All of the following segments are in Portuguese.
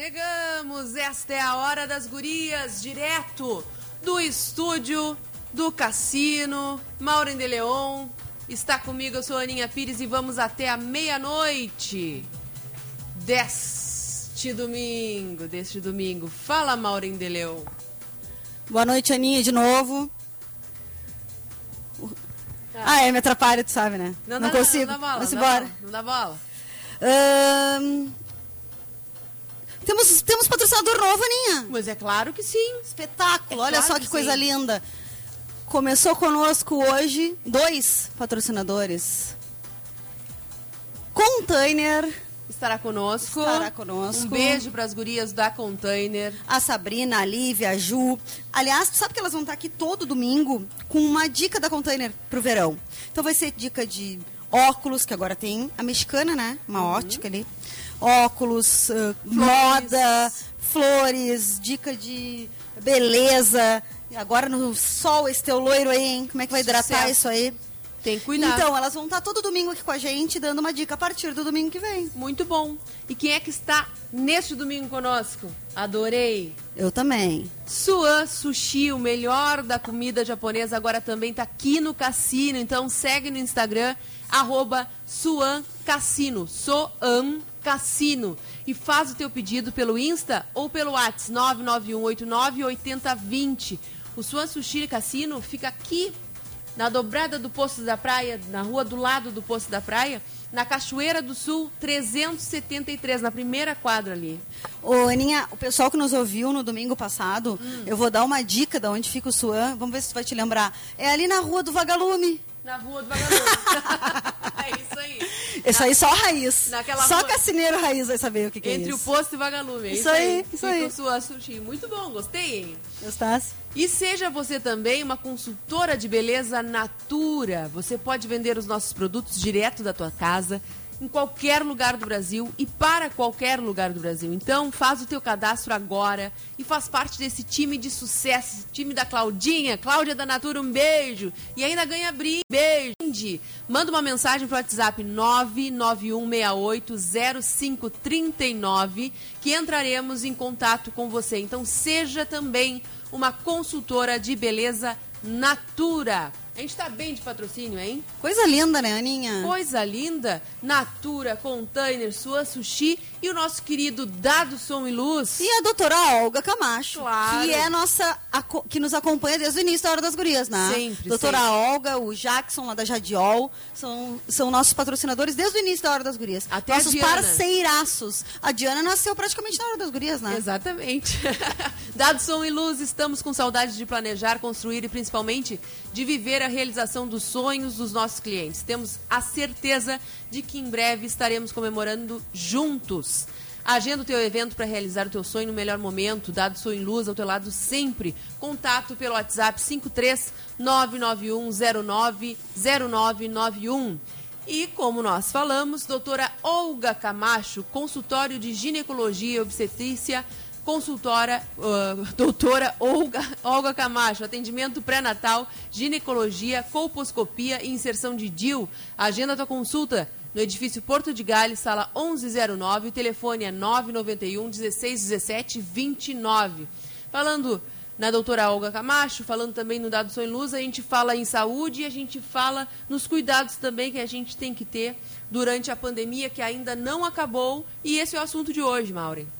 Chegamos! Esta é a hora das gurias, direto do estúdio do Cassino. Maureen de Leon está comigo, eu sou a Aninha Pires e vamos até a meia-noite deste domingo. Deste domingo. Fala, Maureen de Leon. Boa noite, Aninha, de novo. Ah, é, me atrapalha, tu sabe, né? Não, não, dá, consigo. Não, dá bola, Vamos não embora. Não dá bola. Ahn, Temos, temos patrocinador novo, Aninha. Mas é claro que sim. Espetáculo, É olha claro só que que coisa sim. linda. Começou conosco hoje dois patrocinadores. Container, Estará conosco. Estará conosco. Um beijo para as gurias da Container. a Sabrina, a Lívia, a Ju. Aliás, tu sabe que elas vão estar aqui todo domingo com uma dica da Container pro verão. Então vai ser dica de óculos, que agora tem a mexicana, né? Uma ótica ali. Óculos, ah, moda, flores, dica de beleza. Agora no sol, esse teu loiro aí, hein? Como é que vai hidratar Sucesso. isso aí? Tem que cuidar. Então, elas vão estar todo domingo aqui com a gente, dando uma dica a partir do domingo que vem. Muito bom. E quem é que está neste domingo conosco? Adorei. Eu também. Suan Sushi, o melhor da comida japonesa, agora também está aqui no cassino. Então segue no Instagram, arroba Suan Cassino. Soan Cassino. E faz o teu pedido pelo Insta ou pelo WhatsApp 991898020. O Suan Sushi Cassino fica aqui na dobrada do Poço da Praia, na rua do lado do Poço da Praia, na Cachoeira do Sul 373, na primeira quadra ali. Ô, Aninha, o pessoal que nos ouviu no domingo passado, Hum. eu vou dar uma dica de onde fica o Suan. Vamos ver se tu vai te lembrar. É ali na rua do Vagalume. Na rua do Vagalume. é isso aí. Isso aí só raiz. naquela só rua- cassineiro raiz vai saber o que, que Entre é o isso. posto e Vagalume. É isso, Isso aí, isso aí. o Suan Sushi. Muito bom, gostei, hein? Gostasse? E seja você também uma consultora de beleza Natura. Você pode vender os nossos produtos direto da tua casa, em qualquer lugar do Brasil e para qualquer lugar do Brasil. Então, faz o teu cadastro agora e faz parte desse time de sucesso, time da Claudinha, Cláudia da Natura, um beijo. E ainda ganha brinde. Beijo. Manda uma mensagem pro WhatsApp 991680539 que entraremos em contato com você. Então, seja também uma consultora de beleza Natura. A gente tá bem de patrocínio, hein? Coisa linda, né, Aninha? Coisa linda, Natura, Container, Sua Sushi e o nosso querido Dado Som e Luz. E a doutora Olga Camacho, Claro. que é nossa que nos acompanha desde o início da Hora das Gurias, né? Sempre, Doutora sempre. Olga, o Jackson lá da Jadiol, são, são nossos patrocinadores desde o início da Hora das Gurias. Até a nossos parceiraços. A Diana nasceu praticamente na Hora das Gurias, né? Exatamente. Dado som e luz, estamos com saudade de planejar, construir e principalmente de viver a realização dos sonhos dos nossos clientes. Temos a certeza de que em breve estaremos comemorando juntos. Agenda o teu evento para realizar o teu sonho no melhor momento. Dado som e luz ao teu lado sempre. Contato pelo WhatsApp 53 99109 0991. E como nós falamos, doutora Olga Camacho, consultório de ginecologia e obstetrícia, consultora, ah, doutora Olga, Olga Camacho, atendimento pré-natal, ginecologia, colposcopia e inserção de DIL. Agenda tua consulta no edifício Porto de Gales, sala 1109, o telefone é 991 16 17 29. Falando na doutora Olga Camacho, falando também no Dado em Luz, a gente fala em saúde e a gente fala nos cuidados também que a gente tem que ter durante a pandemia que ainda não acabou. E esse é o assunto de hoje, Maureen.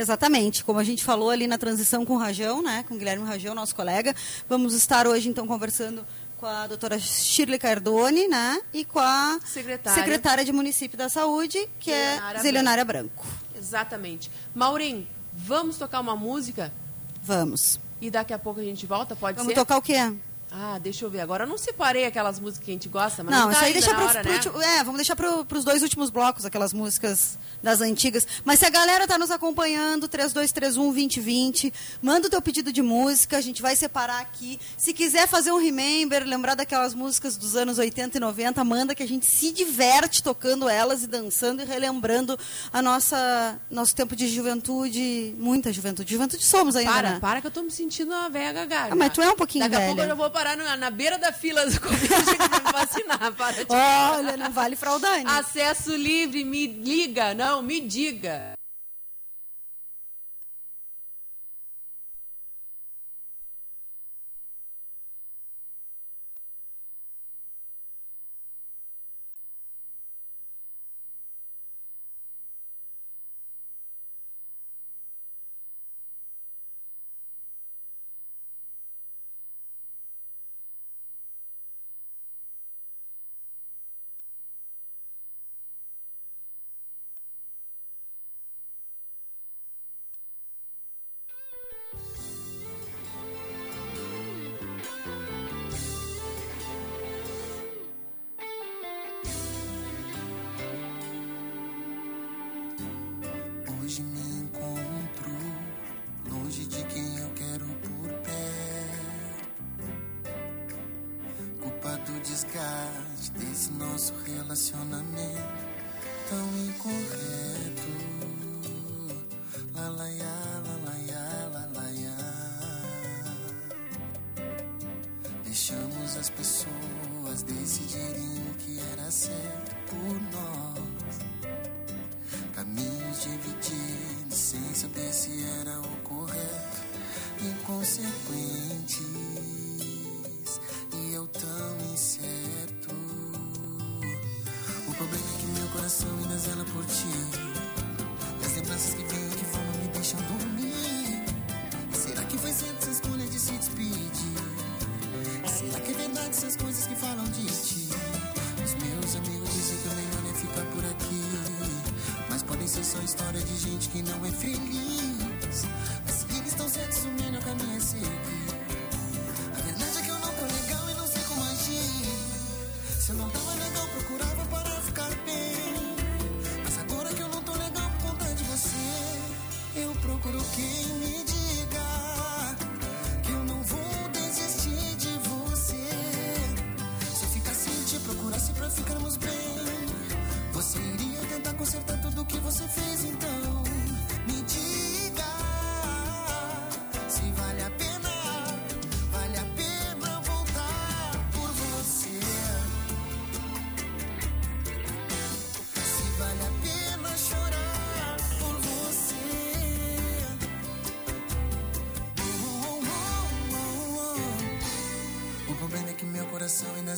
Exatamente, como a gente falou ali na transição com o Rajão, né, com o Guilherme Rajão, nosso colega, vamos estar hoje então conversando com a doutora Shirley Cardone, né, e com a Secretária. secretária de Município da Saúde, que Zelionária é Zelionária Branco. Exatamente. Maureen, vamos tocar uma música Vamos. e daqui a pouco a gente volta, pode Vamos ser? tocar o quê? Ah, deixa eu ver. Agora eu não separei aquelas músicas que a gente gosta, mas não, Não, tá isso aí deixa na pro, hora, pro né? É, vamos deixar pro, pros dois últimos blocos, aquelas músicas das antigas. Mas se a galera tá nos acompanhando, 3231-2020, manda o teu pedido de música, a gente vai separar aqui. Se quiser fazer um remember, lembrar daquelas músicas dos anos 80 e 90, manda que a gente se diverte tocando elas e dançando e relembrando a nossa nosso tempo de juventude, muita juventude. Juventude somos ainda, Para, né? para que eu tô me sentindo uma velha gaga. Ah, mas tu é um pouquinho Daqui a pouco velha. eu já vou parar na, na beira da fila do Covid pra me vacinar. Para de... Olha, não vale fraudar, né? Acesso livre, me liga, não, me diga. Desgaste desse nosso relacionamento tão incorreto. La la ya, la la ya, la la ya. Deixamos as pessoas decidirem o que era certo por nós. Caminhos divididos sem saber se era o correto. Inconsequentes problema é que meu coração ainda zela por ti. E as lembranças que vêm que vão não me deixam dormir. E será que foi certo essa escolha de se despedir? E será que é verdade essas coisas que falam de ti? Os meus amigos dizem que o melhor é ficar por aqui. Mas podem ser só história de gente que não é feliz.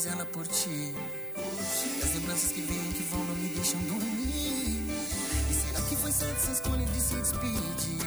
Zela por ti. E as lembranças que vêm que vão não me deixam dormir. E será que foi certa essa escolha de se despedir?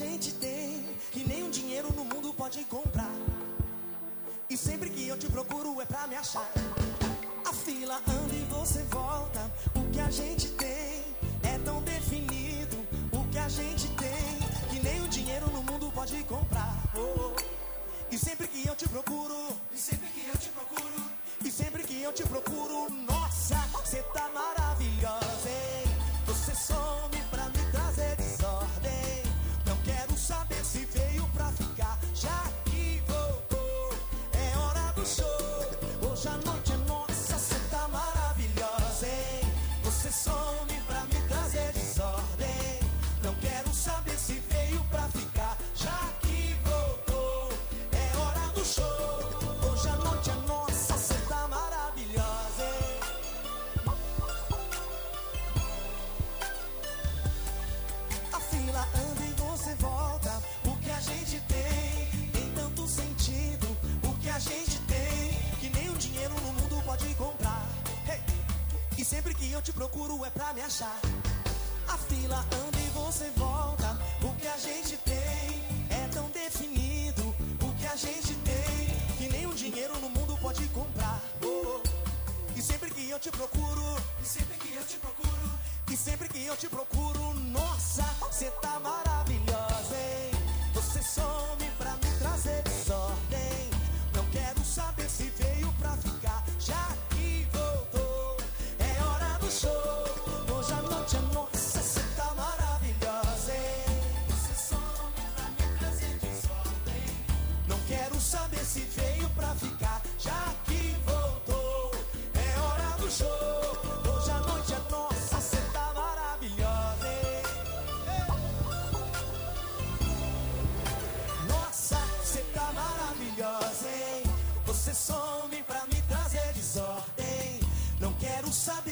gente tem que nenhum dinheiro no mundo pode comprar. E sempre que eu te procuro é pra me achar. A fila anda e você volta. O que a gente tem é tão definido. O que a gente tem que nenhum dinheiro no mundo pode comprar. Oh, oh. E sempre que eu te procuro, e sempre que eu te procuro, e sempre que eu te procuro. procuro é pra me achar. A fila anda.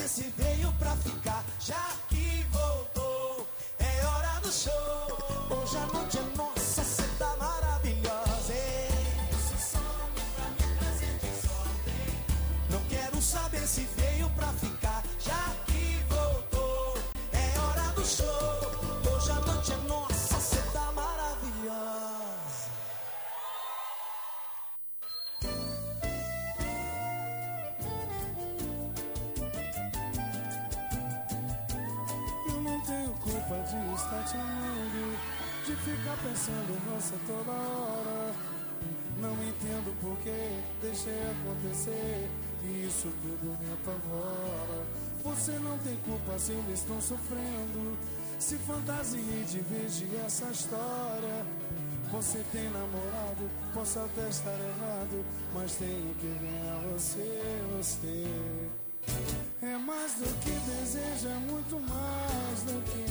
se vê me apavora. Você não tem culpa se eu estou sofrendo. Se fantasia e de essa história. Você tem namorado, posso até estar errado, mas tenho que ganhar você, você. É mais do que deseja, é muito mais do que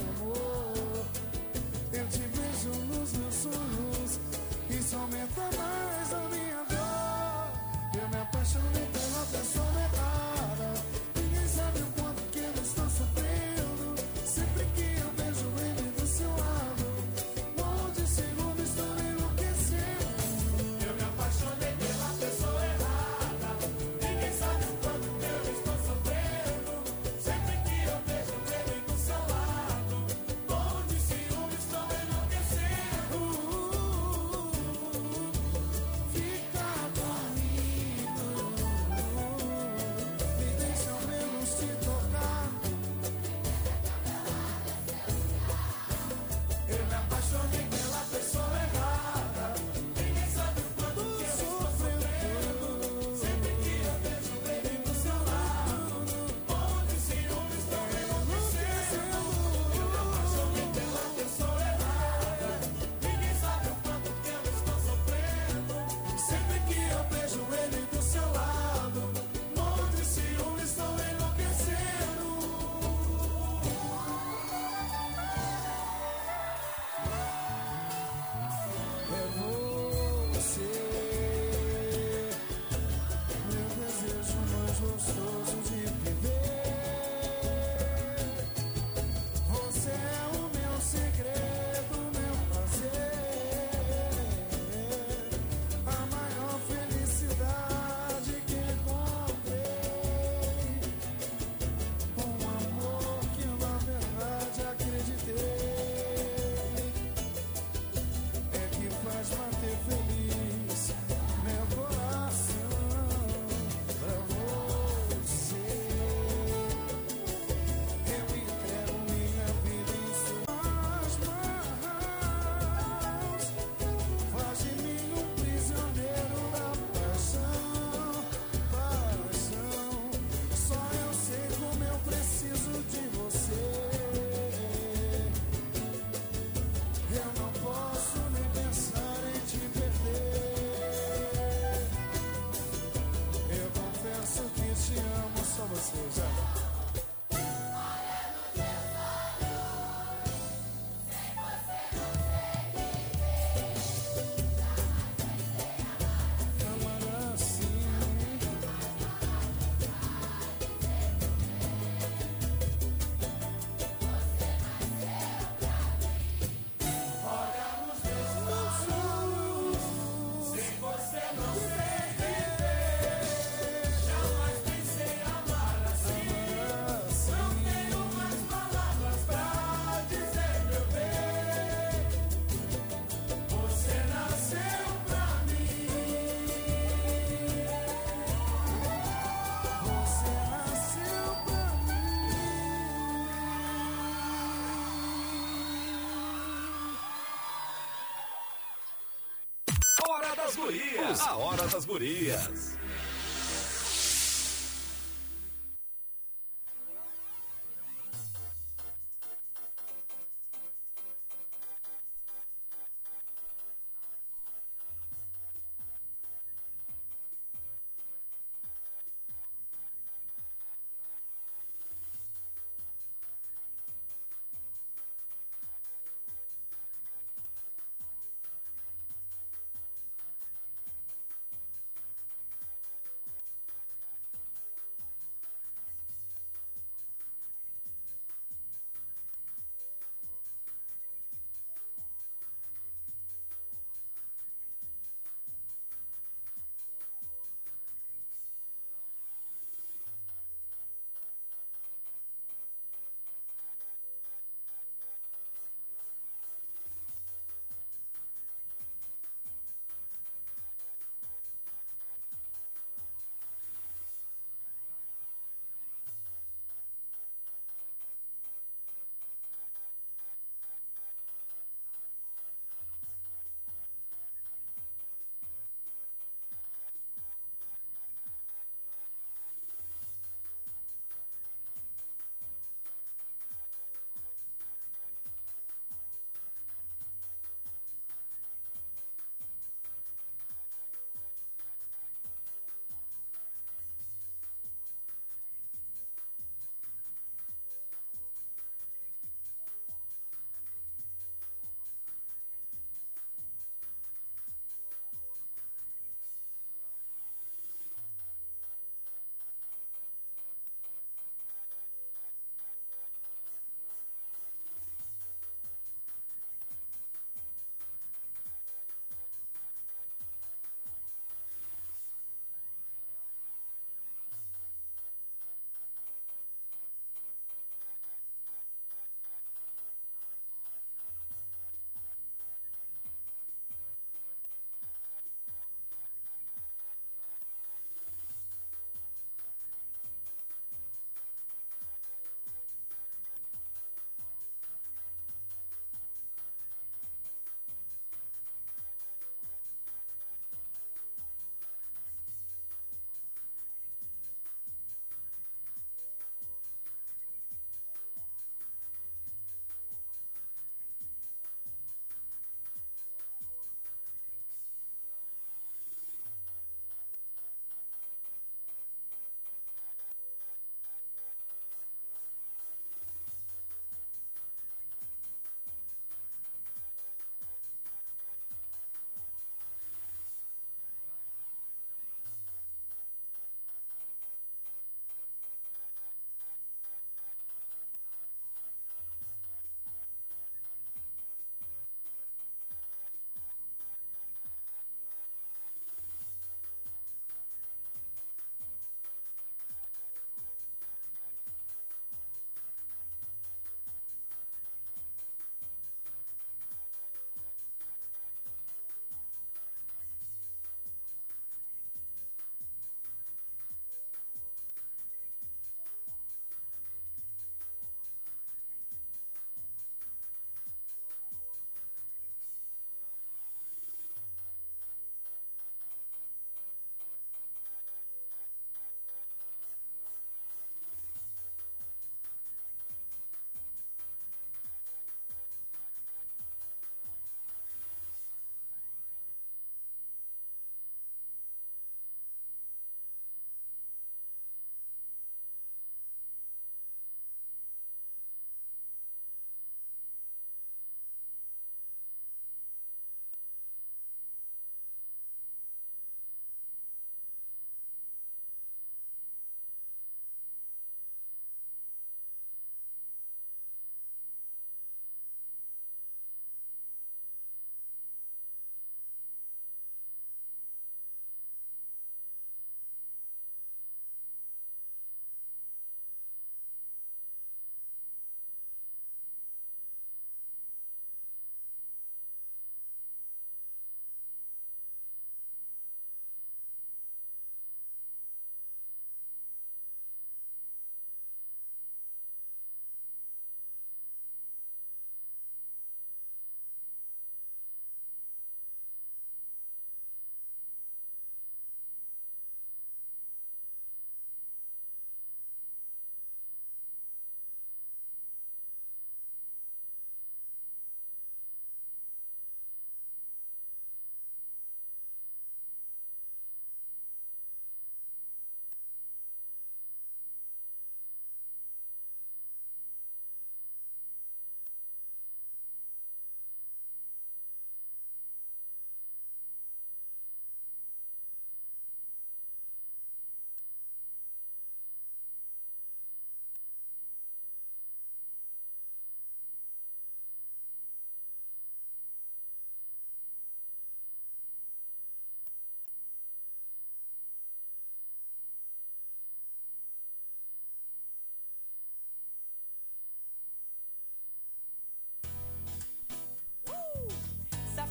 das Gurias. A Hora das Gurias.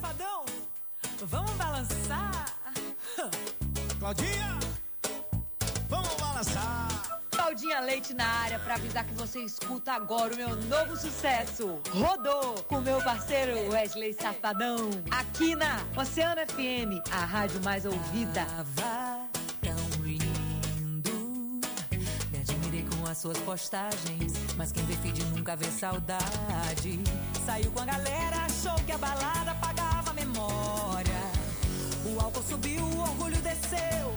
Safadão, vamos balançar. Claudinha, vamos balançar. Claudinha Leite na área pra avisar que você escuta agora o meu novo sucesso. Rodou com meu parceiro Wesley Safadão. Aqui na Oceano FM, a rádio mais ouvida. Tava tão lindo. Me admirei com as suas postagens. Mas quem vê feed nunca vê saudade. Saiu com a galera, achou que a balada apagava a O álcool subiu, o orgulho desceu.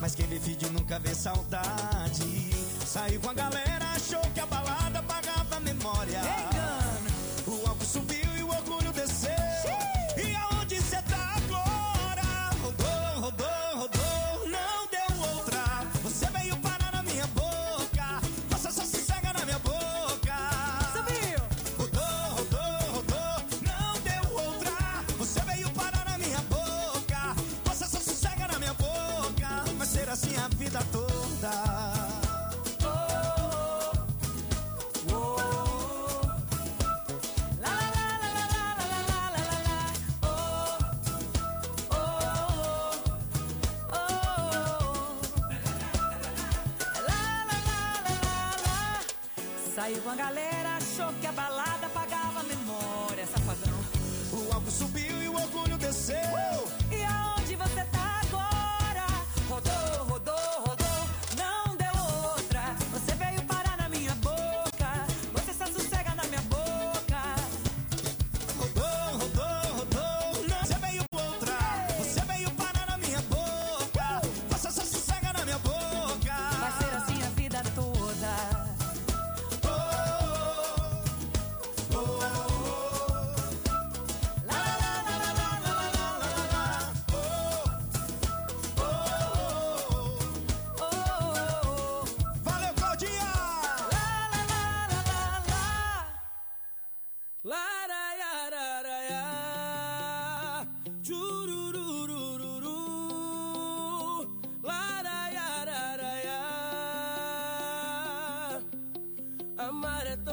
Mas quem vê vídeo nunca vê saudade. Saiu com a galera, achou que a balada apagava a memória.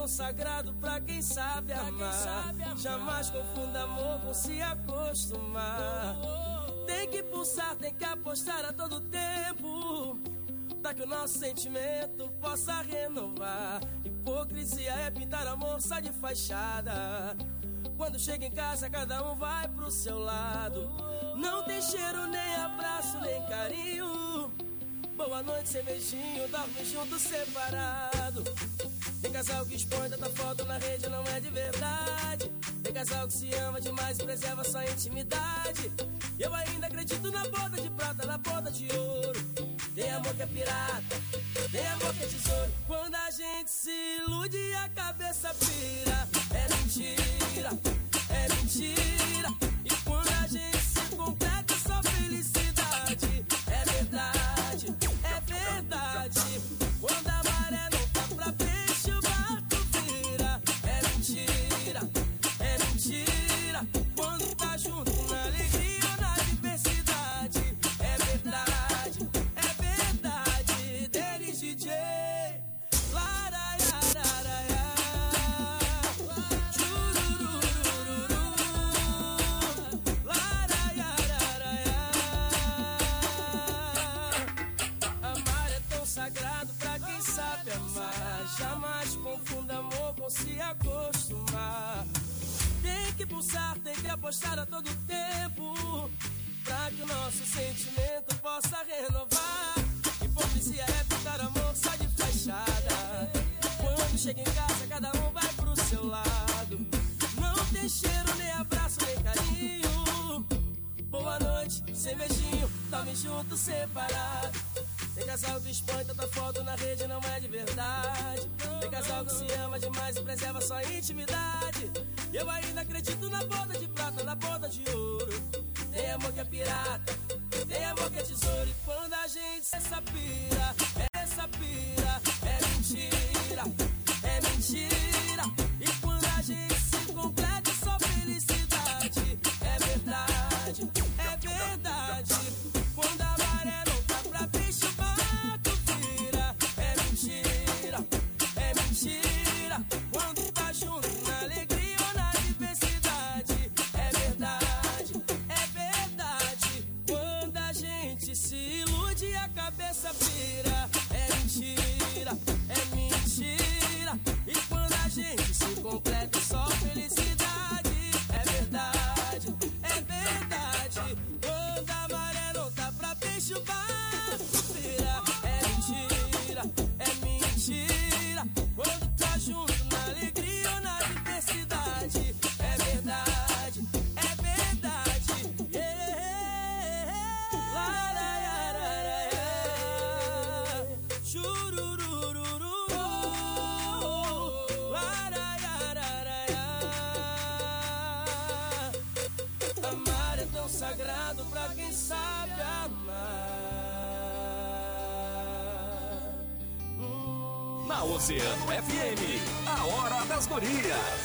Tão sagrado pra quem sabe amar. Jamais confunda amor com se acostumar. Tem que pulsar, tem que apostar a todo tempo. Pra que o nosso sentimento possa renovar. Hipocrisia é pintar amor só de fachada. Quando chega em casa, cada um vai pro seu lado. Não tem cheiro, nem abraço, nem carinho. Boa noite, sem beijinho, dorme junto, separado. Casal que expõe tanta foto na rede, não é de verdade. Tem casal que se ama demais e preserva sua intimidade. Eu ainda acredito na boda de prata, na boda de ouro. Tem amor que é pirata, tem amor que é tesouro. Quando a gente se ilude a cabeça pira, é mentira, é mentira. Jamais confunda amor com se acostumar. Tem que pulsar, tem que apostar a todo tempo. Pra que o nosso sentimento possa renovar. Hipocrisia é pintar amor só de fachada. Quando chega em casa, cada um vai pro seu lado. Não tem cheiro, nem abraço, nem carinho. Boa noite, sem beijinho, tome junto, separado. Tem casal que expõe tanta foto na rede, não é de verdade. Tem casal que se ama demais e preserva sua intimidade. Eu ainda acredito na boda de prata, na boda de ouro. Tem amor que é pirata, tem amor que é tesouro. E quando a gente se essa pira, essa pira é mentira, é mentira. Oceano FM, a hora das gurias.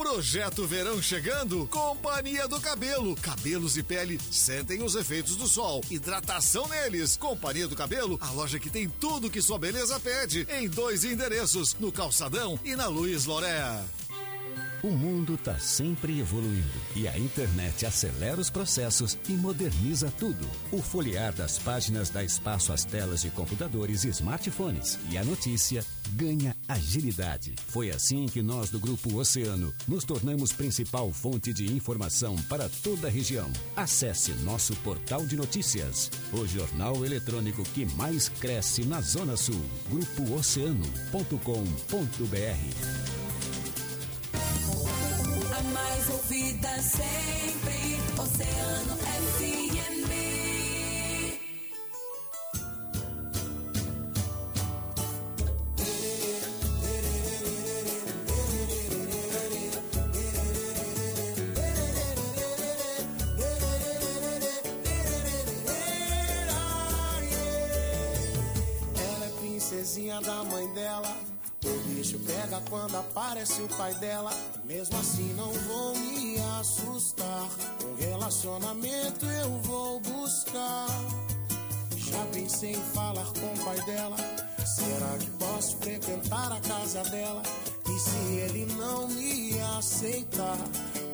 Projeto Verão chegando, Companhia do Cabelo. Cabelos e pele sentem os efeitos do sol. Hidratação neles. Companhia do Cabelo, a loja que tem tudo que sua beleza pede. Em dois endereços, no Calçadão e na Luiz Loréa. O mundo está sempre evoluindo e a internet acelera os processos e moderniza tudo. O folhear das páginas dá espaço às telas de computadores e smartphones e a notícia ganha agilidade. Foi assim que nós do Grupo Oceano nos tornamos principal fonte de informação para toda a região. Acesse nosso portal de notícias, o jornal eletrônico que mais cresce na Zona Sul. grupooceano.com.br A mais ouvida sempre, Oceano FM. Quando aparece o pai dela. Mesmo assim, não vou me assustar. Um relacionamento eu vou buscar. Já pensei em falar com o pai dela. Será que posso frequentar a casa dela? E se ele não me aceitar?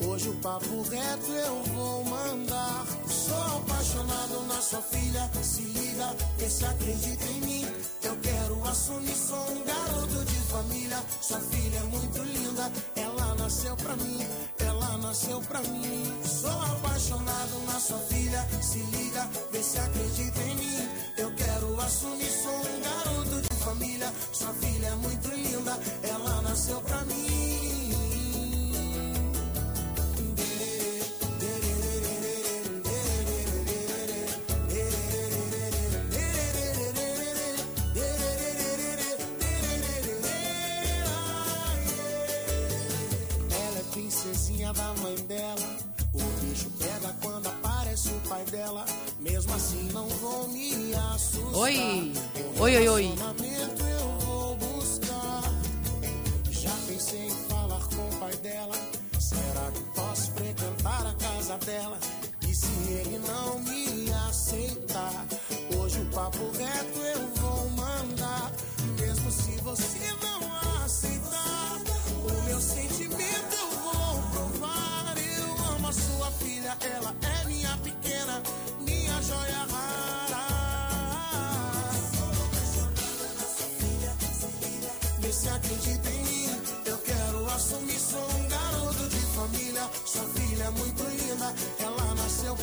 Hoje o papo reto eu vou mandar. Sou apaixonado na sua filha. Se liga, vê se acredita em mim. Eu quero assumir, sou um garoto de família. Sua filha é muito linda, ela nasceu pra mim. Ela nasceu pra mim. Sou apaixonado na sua filha. Se liga, vê se acredita família. Sua filha é muito linda, ela nasceu pra mim. Ela é princesinha da mãe dela. O bicho pega quando aparece o pai dela. Mesmo assim, não vou me assustar. Oi, oi, oi, oi.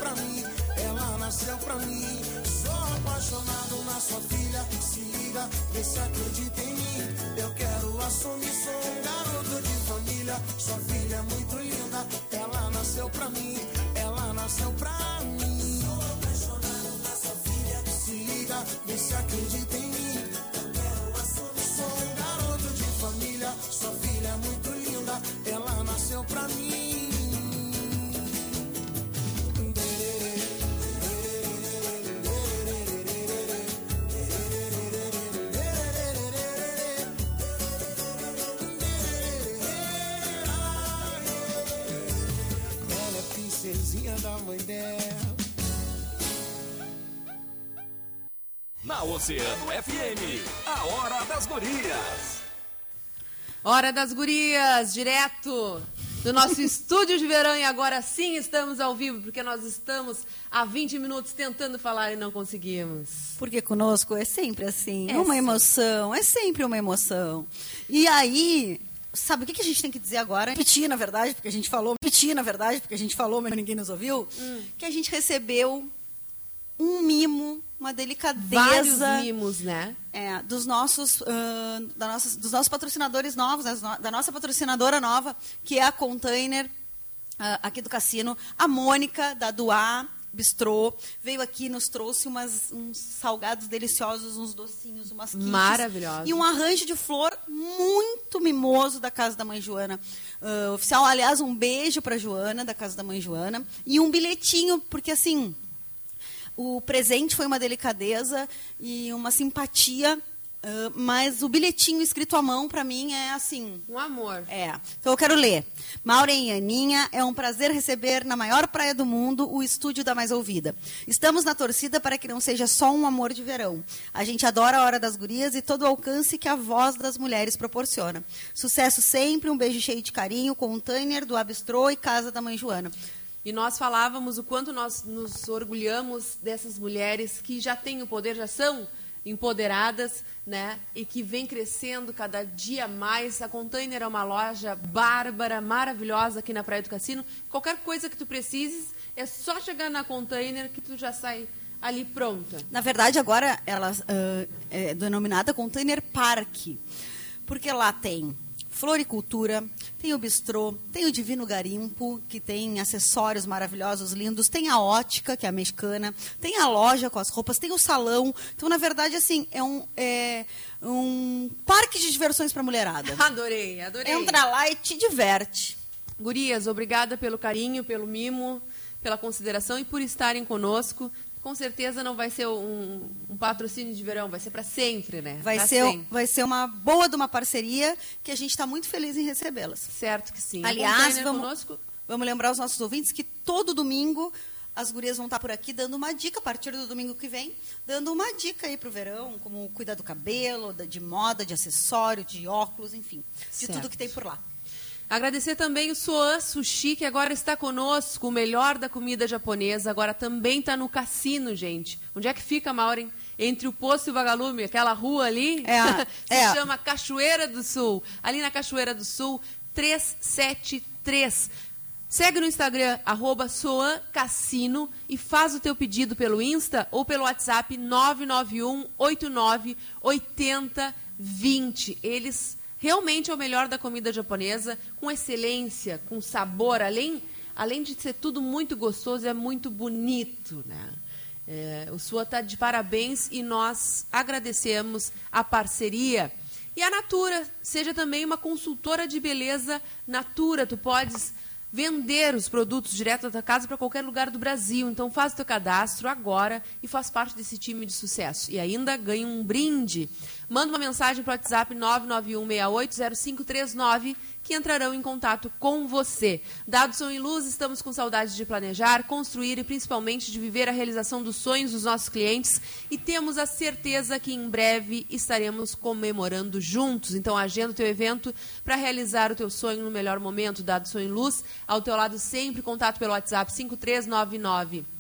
Pra mim, ela nasceu pra mim. Sou apaixonado na sua filha, se liga, vê se acredita em mim. Eu quero assumir, sou um garoto de família. Sua filha é muito linda, ela nasceu pra mim, ela nasceu pra mim. Sou apaixonado na sua filha, se liga, vê se acredita em mim. Na Oceano FM, a hora das gurias. Hora das gurias, direto do nosso estúdio de verão e agora sim estamos ao vivo, porque nós estamos há 20 minutos tentando falar e não conseguimos. Porque conosco é sempre assim, É uma sim. emoção, é sempre uma emoção. E aí, sabe o que que a gente tem que dizer agora? Repetir, na verdade, porque a gente falou, repetir, na verdade, porque a gente falou, mas ninguém nos ouviu, Hum. que a gente recebeu um mimo, uma delicadeza. Vários mimos, né? É, dos nossos, ah, da nossas- dos nossos patrocinadores novos, né, da nossa patrocinadora nova, que é a Container, ah, aqui do cassino, a Mônica, da Duá Bistrô, veio aqui e nos trouxe umas, uns salgados deliciosos, uns docinhos, umas quiches. Maravilhosos. E um arranjo de flor muito mimoso da Casa da Mãe Joana. Ah, oficial, aliás, um beijo para Joana, da Casa da Mãe Joana. E um bilhetinho, porque assim, o presente foi uma delicadeza e uma simpatia, ah, mas o bilhetinho escrito à mão, para mim, é assim. Um amor. É. Então eu quero ler. Maureen e Aninha, é um prazer receber na maior praia do mundo o estúdio da Mais Ouvida. Estamos na torcida para que não seja só um amor de verão. A gente adora a Hora das Gurias e todo o alcance que a voz das mulheres proporciona. Sucesso sempre, um beijo cheio de carinho, container do Abistrô e Casa da Mãe Joana. E nós falávamos o quanto nós nos orgulhamos dessas mulheres que já têm o poder, já são empoderadas, né? E que vem crescendo cada dia mais. A Container é uma loja bárbara, maravilhosa aqui na Praia do Cassino. Qualquer coisa que tu precises, é só chegar na Container que tu já sai ali pronta. Na verdade, agora ela ah, é denominada Container Park, porque lá tem floricultura, tem o bistrô, tem o Divino Garimpo, que tem acessórios maravilhosos, lindos, tem a ótica, que é a mexicana, tem a loja com as roupas, tem o salão. Então, na verdade, assim, é um, é um parque de diversões para mulherada. Adorei, adorei. Entra lá e te diverte. Gurias, obrigada pelo carinho, pelo mimo, pela consideração e por estarem conosco. Com certeza não vai ser um, um patrocínio de verão, vai ser para sempre, né? Vai Pra ser, sempre. vai ser uma boa de uma parceria que a gente está muito feliz em recebê-las. Certo que sim. Aliás, Container vamos, conosco. vamos lembrar os nossos ouvintes que todo domingo as gurias vão estar por aqui dando uma dica, a partir do domingo que vem, dando uma dica aí para o verão, como cuidar do cabelo, de moda, de acessório, de óculos, enfim, de Certo. tudo que tem por lá. Agradecer também o Soan Sushi, que agora está conosco, o melhor da comida japonesa. Agora também está no cassino, gente. Onde é que fica, Maureen? Entre o Poço e o Vagalume, aquela rua ali, É a- se é chama Cachoeira do Sul. Ali na Cachoeira do Sul, 373. Segue no Instagram, arroba Soan Cassino e faz o teu pedido pelo Insta ou pelo WhatsApp 991 89 80 20. Eles realmente é o melhor da comida japonesa, com excelência, com sabor, além, além de ser tudo muito gostoso, é muito bonito, né? É, o Sua está de parabéns e nós agradecemos a parceria. E a Natura, seja também uma consultora de beleza Natura. Tu podes vender os produtos direto da tua casa para qualquer lugar do Brasil. Então faz o teu cadastro agora e faz parte desse time de sucesso. E ainda ganha um brinde. Manda uma mensagem para o WhatsApp 991680539 que entrarão em contato com você. Dados são em luz, estamos com saudade de planejar, construir e principalmente de viver a realização dos sonhos dos nossos clientes e temos a certeza que em breve estaremos comemorando juntos. Então agenda o teu evento para realizar o teu sonho no melhor momento. Dados são em luz, ao teu lado sempre, contato pelo WhatsApp 5399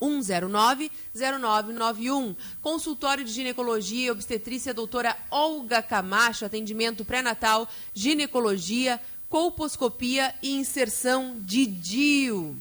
109-0991. Consultório de Ginecologia e Obstetrícia, doutora Olga Camacho, atendimento pré-natal, ginecologia, colposcopia e inserção de DIU.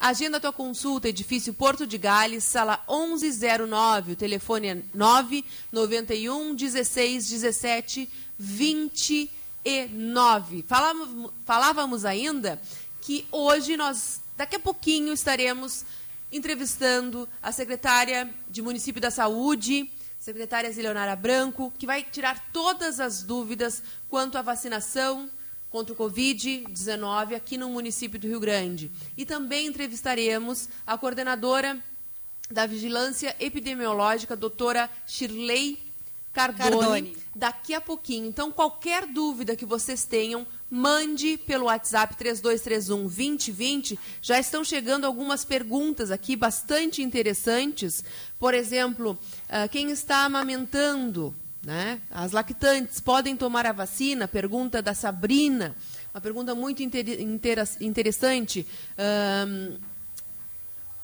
Agenda tua consulta, edifício Porto de Gales, sala 1109. O telefone é 991 16 17 29. Falávamos, falávamos ainda que hoje nós, daqui a pouquinho, estaremos entrevistando a secretária de Município da Saúde, secretária Zilionara Branco, que vai tirar todas as dúvidas quanto à vacinação contra o Covid-19 aqui no município do Rio Grande. E também entrevistaremos a coordenadora da Vigilância Epidemiológica, doutora Shirley Cardone, Cardone. daqui a pouquinho. Então, qualquer dúvida que vocês tenham, mande pelo WhatsApp 3231 2020. Já estão chegando algumas perguntas aqui bastante interessantes. Por exemplo, ah, quem está amamentando, né? As lactantes podem tomar a vacina? Pergunta da Sabrina. Uma pergunta muito interessante.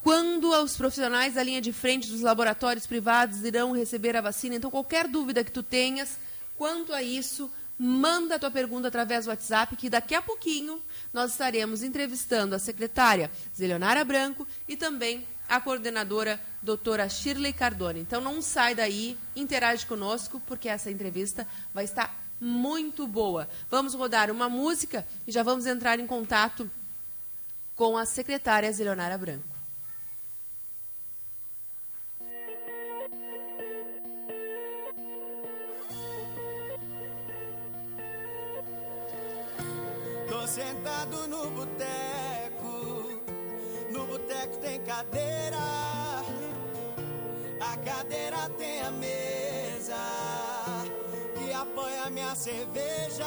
Quando os profissionais da linha de frente dos laboratórios privados irão receber a vacina? Então, qualquer dúvida que tu tenhas quanto a isso, manda a tua pergunta através do WhatsApp, que daqui a pouquinho nós estaremos entrevistando a secretária Zelionara Branco e também a coordenadora doutora Shirley Cardone. Então, não sai daí, interage conosco, porque essa entrevista vai estar muito boa. Vamos rodar uma música e já vamos entrar em contato com a secretária Zelionara Branco. Sentado no boteco, no boteco tem cadeira, a cadeira tem a mesa que apoia minha cerveja.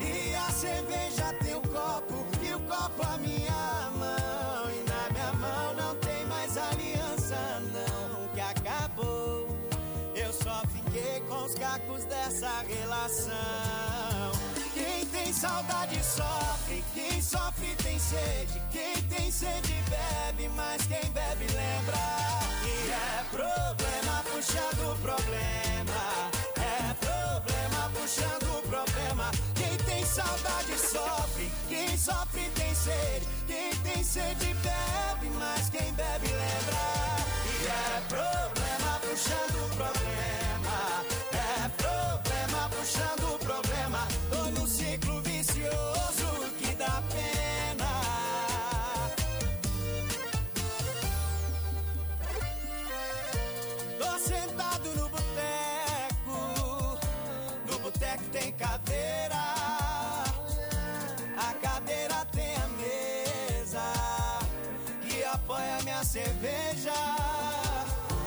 E a cerveja tem o copo e o copo a minha mão. E na minha mão não tem mais aliança, não, que acabou. Eu só fiquei com os cacos dessa relação. Saudade sofre, quem sofre tem sede. Quem tem sede bebe, mas quem bebe lembra. E é problema puxando problema. É problema puxando problema. Quem tem saudade sofre, quem sofre tem sede. Quem tem sede bebe, mas quem bebe lembra. E é problema puxando problema. Cerveja.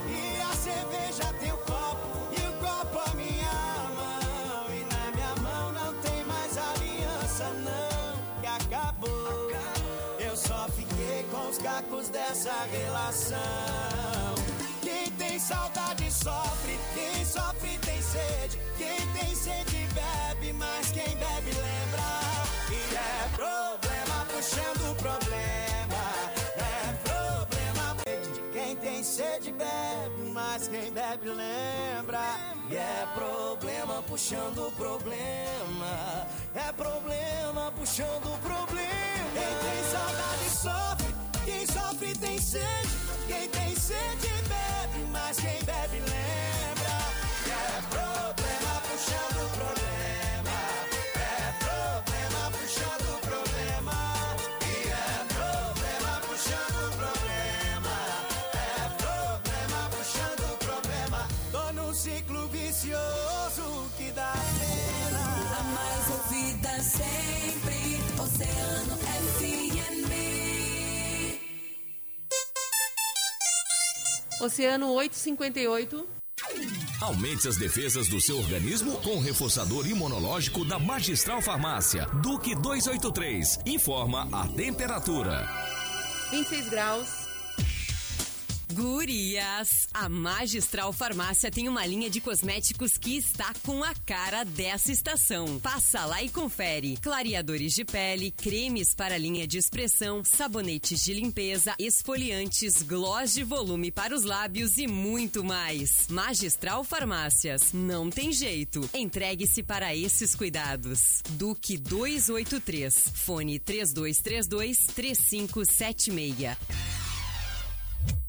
E a cerveja tem o copo e o copo a minha mão. E na minha mão não tem mais aliança, não, que acabou. Eu só fiquei com os cacos dessa relação. Quem tem saudade sofre, quem sofre tem sede. Quem tem sede bebe, mas quem bebe lembra. Sede bebe, mas quem bebe lembra. E é problema puxando problema. É problema puxando problema. Quem tem saudade sofre, quem sofre tem sede. Quem tem sede bebe, mas quem bebe lembra. Oceano 858. Aumente as defesas do seu organismo com o reforçador imunológico da Magistral Farmácia. Duque 283. Informa a temperatura. 26 graus. Gurias! A Magistral Farmácia tem uma linha de cosméticos que está com a cara dessa estação. Passa lá e confere. Clareadores de pele, cremes para linha de expressão, sabonetes de limpeza, esfoliantes, gloss de volume para os lábios e muito mais. Magistral Farmácias. Não tem jeito. Entregue-se para esses cuidados. Duque 283. Fone 3232 3576.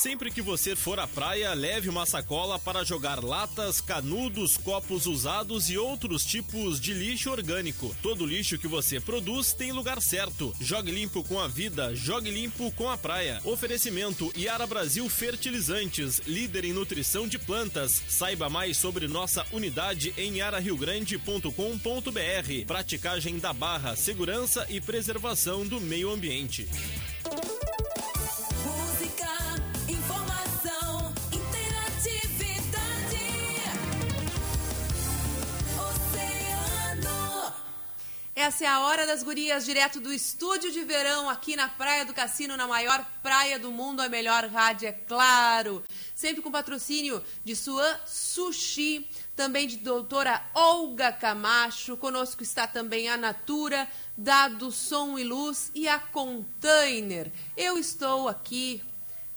Sempre que você for à praia, leve uma sacola para jogar latas, canudos, copos usados e outros tipos de lixo orgânico. Todo lixo que você produz tem lugar certo. Jogue limpo com a vida, jogue limpo com a praia. Oferecimento Iara Brasil Fertilizantes, líder em nutrição de plantas. Saiba mais sobre nossa unidade em iarariogrande.com.br. Praticagem da barra, segurança e preservação do meio ambiente. Essa é a Hora das Gurias, direto do estúdio de verão, aqui na Praia do Cassino, na maior praia do mundo, a melhor rádio, é claro. Sempre com patrocínio de Suan Sushi, também de doutora Olga Camacho. Conosco está também a Natura, Dado Som e Luz e a Container. Eu estou aqui,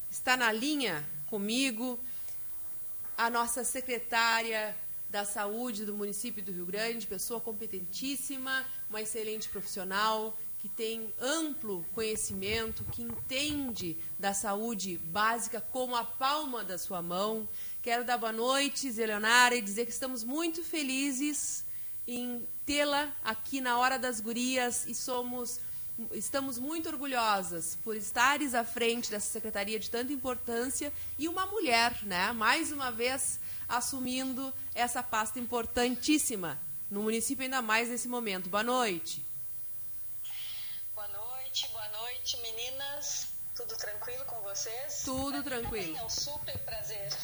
está na linha comigo a nossa secretária da Saúde do município do Rio Grande, pessoa competentíssima, uma excelente profissional, que tem amplo conhecimento, que entende da saúde básica como a palma da sua mão. Quero dar boa noite, Zé Leonara, e dizer que estamos muito felizes em tê-la aqui na Hora das Gurias e somos estamos muito orgulhosas por estares à frente dessa secretaria de tanta importância e uma mulher, né? Mais uma vez assumindo essa pasta importantíssima no município ainda mais nesse momento. Boa noite. Boa noite, boa noite, meninas. Tudo tranquilo com vocês? Tudo Pra mim tranquilo. também É um super prazer.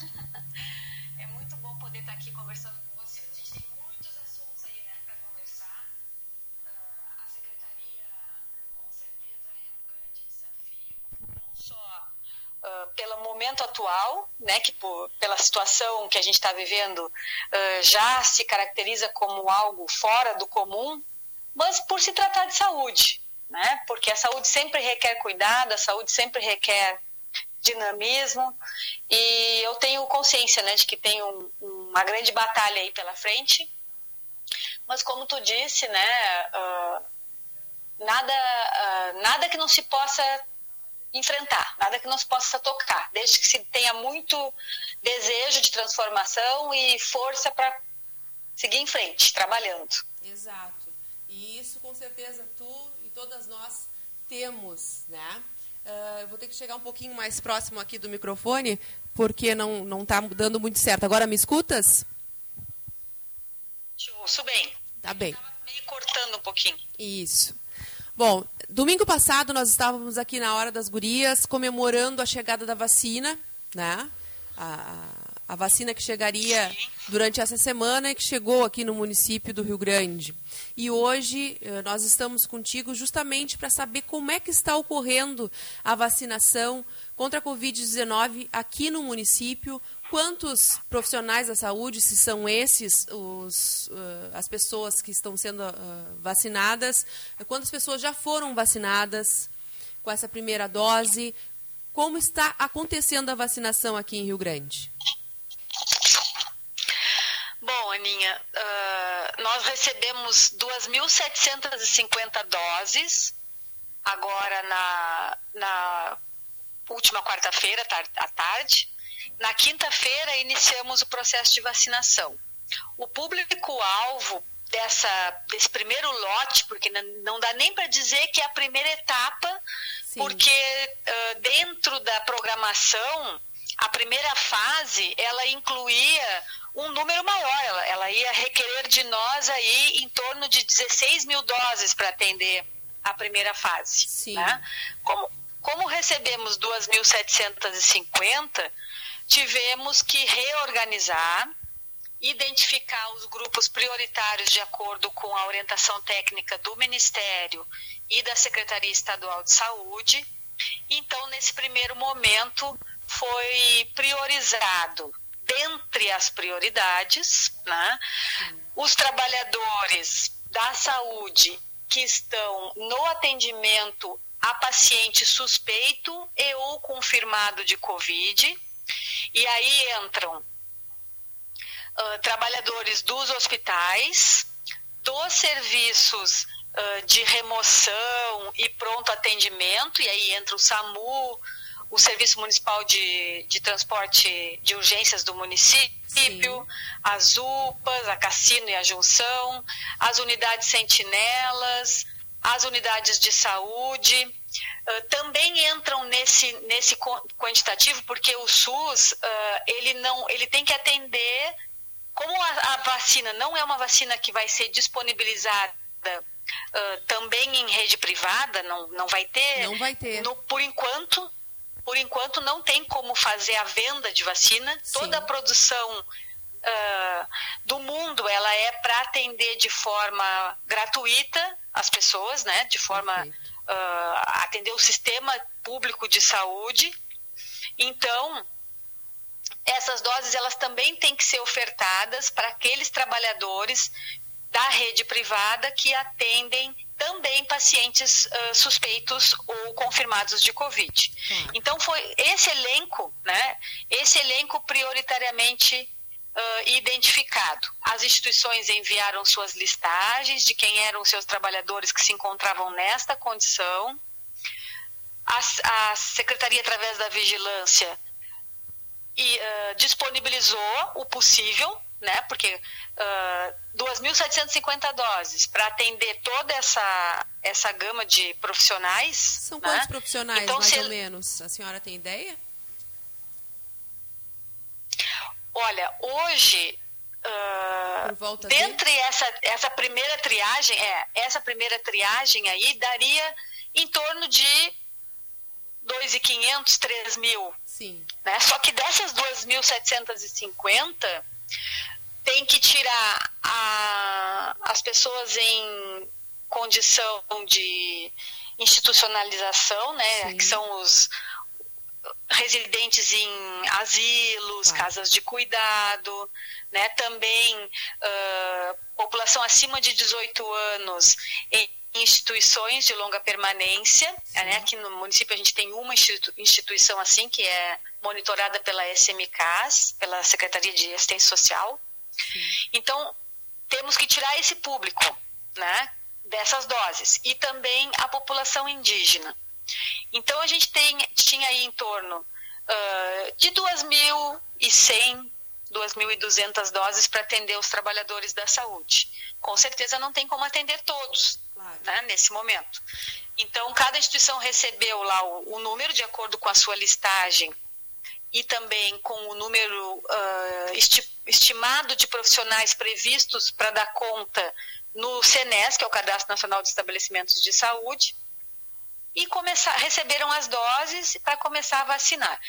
É muito bom poder estar aqui conversando com ah, pelo momento atual, né, que por, pela situação que a gente está vivendo ah, já se caracteriza como algo fora do comum, mas por se tratar de saúde, né? Porque a saúde sempre requer cuidado, a saúde sempre requer dinamismo e eu tenho consciência, né, de que tem um- uma grande batalha aí pela frente. Mas como tu disse, né, ah, nada, nada que não se possa enfrentar, nada que não se possa tocar, desde que se tenha muito desejo de transformação e força para seguir em frente, trabalhando. Exato. E isso com certeza tu e todas nós temos, né? Ah, eu vou ter que chegar um pouquinho mais próximo aqui do microfone, porque não não está dando muito certo. Agora me escutas? Te ouço bem. Tá bem. Meio cortando um pouquinho. Isso. Bom, domingo passado nós estávamos aqui na Hora das Gurias comemorando a chegada da vacina, né? A, a vacina que chegaria durante essa semana e que chegou aqui no município do Rio Grande. E hoje eh, nós estamos contigo justamente para saber como é que está ocorrendo a vacinação contra a Covid-19 aqui no município, quantos profissionais da saúde, se são esses os, eh, as pessoas que estão sendo ah, vacinadas, quantas pessoas já foram vacinadas com essa primeira dose, como está acontecendo a vacinação aqui em Rio Grande? Bom, Aninha, ah, nós recebemos 2.750 doses agora na, na última quarta-feira à tarde na quinta-feira iniciamos o processo de vacinação. O público-alvo dessa, desse primeiro lote, porque não dá nem para dizer que é a primeira etapa, porque ah, dentro da programação, a primeira fase, ela incluía um número maior, ela, ela ia requerer de nós aí em torno de 16 mil doses para atender a primeira fase. né? Como, como recebemos 2.750, tivemos que reorganizar, identificar os grupos prioritários de acordo com a orientação técnica do Ministério e da Secretaria Estadual de Saúde. Então, nesse primeiro momento, foi priorizado, dentre as prioridades, né, os trabalhadores da saúde que estão no atendimento a paciente suspeito e ou confirmado de Covid. E aí entram ah, trabalhadores dos hospitais, dos serviços ah, de remoção e pronto atendimento, e aí entra o SAMU, o Serviço Municipal de, de Transporte de Urgências do município, as UPAs, a Cassino e a Junção, as unidades sentinelas, as unidades de saúde. Ah, também entram nesse, nesse quantitativo, porque o SUS ah, ele não ele tem que atender como a, a vacina não é uma vacina que vai ser disponibilizada ah, também em rede privada, não, não vai ter. Não vai ter. No- por enquanto, por enquanto não tem como fazer a venda de vacina. Toda a produção do mundo ela é para atender de forma gratuita as pessoas, né? De forma ah, atender o sistema público de saúde. Então, essas doses elas também têm que ser ofertadas para aqueles trabalhadores da rede privada que atendem também pacientes ah, suspeitos ou confirmados de Covid. Então foi esse elenco, né? Esse elenco prioritariamente ah, identificado. As instituições enviaram suas listagens de quem eram seus trabalhadores que se encontravam nesta condição. A, a secretaria, através da vigilância, e ah, disponibilizou o possível, né? Porque ah, 2.750 doses para atender toda essa essa gama de profissionais. São né? quantos profissionais, Então, mais se- ou menos? A senhora tem ideia? Olha, hoje volta dentre essa essa primeira triagem, é essa primeira triagem aí daria em torno de 2.500, 3 mil. Sim. Né? Só que dessas 2.750, tem que tirar a- as pessoas em condição de institucionalização, né? que são os residentes em asilos, casas de cuidado, né? também ah, população acima de 18 anos em instituições de longa permanência, né? Aqui no município a gente tem uma institu- instituição assim que é monitorada pela SMCAS, pela Secretaria de Assistência Social. Então temos que tirar esse público, né? Dessas doses e também a população indígena. Então a gente tem, tinha aí em torno ah, de 2.100, 2.200 doses para atender os trabalhadores da saúde. Com certeza não tem como atender todos né, nesse momento. Então cada instituição recebeu lá o, o número de acordo com a sua listagem e também com o número ah, esti- estimado de profissionais previstos para dar conta no CENES, que é o Cadastro Nacional de Estabelecimentos de Saúde, e começar, receberam as doses para começar a vacinar.